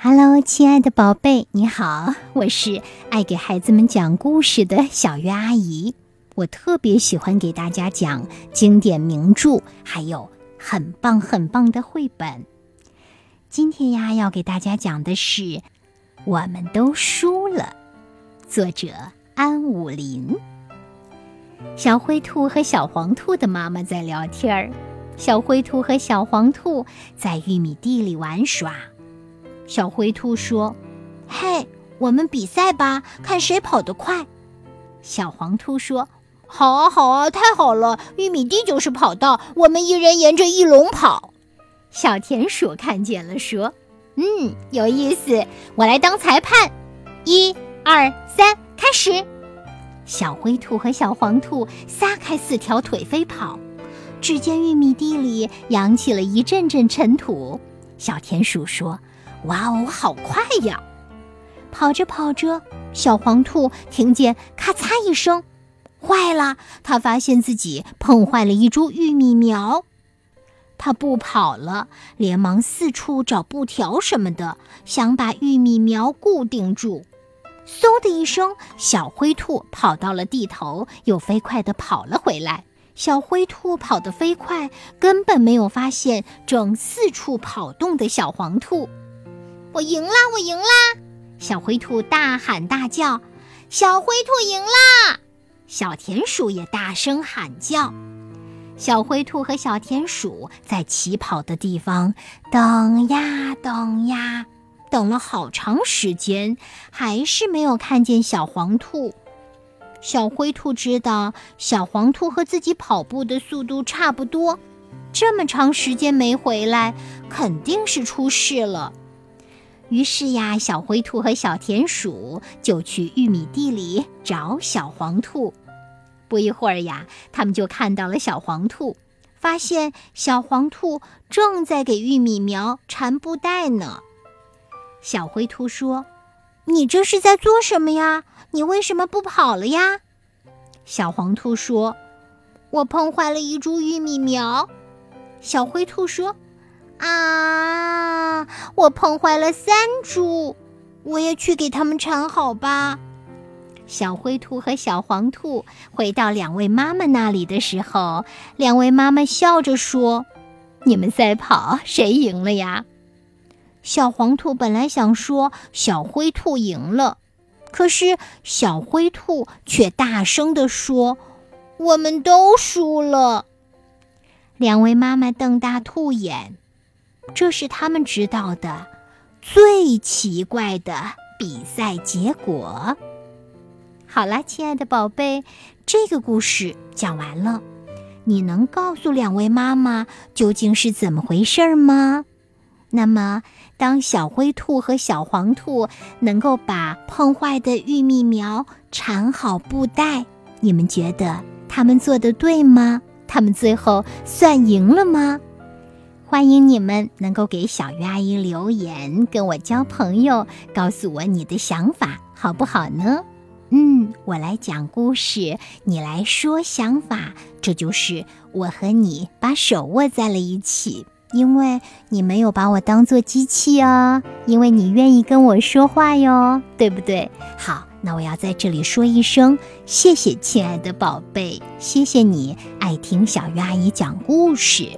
Hello，亲爱的宝贝，你好，我是爱给孩子们讲故事的小鱼阿姨。我特别喜欢给大家讲经典名著，还有很棒很棒的绘本。今天呀，要给大家讲的是《我们都输了》，作者安武林。小灰兔和小黄兔的妈妈在聊天儿，小灰兔和小黄兔在玉米地里玩耍。小灰兔说：“嘿，我们比赛吧，看谁跑得快。”小黄兔说：“好啊，好啊，太好了！玉米地就是跑道，我们一人沿着一龙跑。”小田鼠看见了，说：“嗯，有意思，我来当裁判。一、二、三，开始！”小灰兔和小黄兔撒开四条腿飞跑，只见玉米地里扬起了一阵阵尘土。小田鼠说。哇哦，好快呀！跑着跑着，小黄兔听见咔嚓一声，坏了！它发现自己碰坏了一株玉米苗。它不跑了，连忙四处找布条什么的，想把玉米苗固定住。嗖的一声，小灰兔跑到了地头，又飞快地跑了回来。小灰兔跑得飞快，根本没有发现正四处跑动的小黄兔。我赢啦！我赢啦！小灰兔大喊大叫：“小灰兔赢啦！”小田鼠也大声喊叫。小灰兔和小田鼠在起跑的地方等呀等呀，等了好长时间，还是没有看见小黄兔。小灰兔知道小黄兔和自己跑步的速度差不多，这么长时间没回来，肯定是出事了。于是呀，小灰兔和小田鼠就去玉米地里找小黄兔。不一会儿呀，他们就看到了小黄兔，发现小黄兔正在给玉米苗缠布袋呢。小灰兔说：“你这是在做什么呀？你为什么不跑了呀？”小黄兔说：“我碰坏了一株玉米苗。”小灰兔说。啊！我碰坏了三株，我也去给他们缠好吧。小灰兔和小黄兔回到两位妈妈那里的时候，两位妈妈笑着说：“你们赛跑谁赢了呀？”小黄兔本来想说小灰兔赢了，可是小灰兔却大声地说：“我们都输了。”两位妈妈瞪大兔眼。这是他们知道的最奇怪的比赛结果。好啦，亲爱的宝贝，这个故事讲完了。你能告诉两位妈妈究竟是怎么回事吗？那么，当小灰兔和小黄兔能够把碰坏的玉米苗缠好布袋，你们觉得他们做的对吗？他们最后算赢了吗？欢迎你们能够给小鱼阿姨留言，跟我交朋友，告诉我你的想法，好不好呢？嗯，我来讲故事，你来说想法，这就是我和你把手握在了一起，因为你没有把我当做机器哦，因为你愿意跟我说话哟，对不对？好，那我要在这里说一声谢谢，亲爱的宝贝，谢谢你爱听小鱼阿姨讲故事。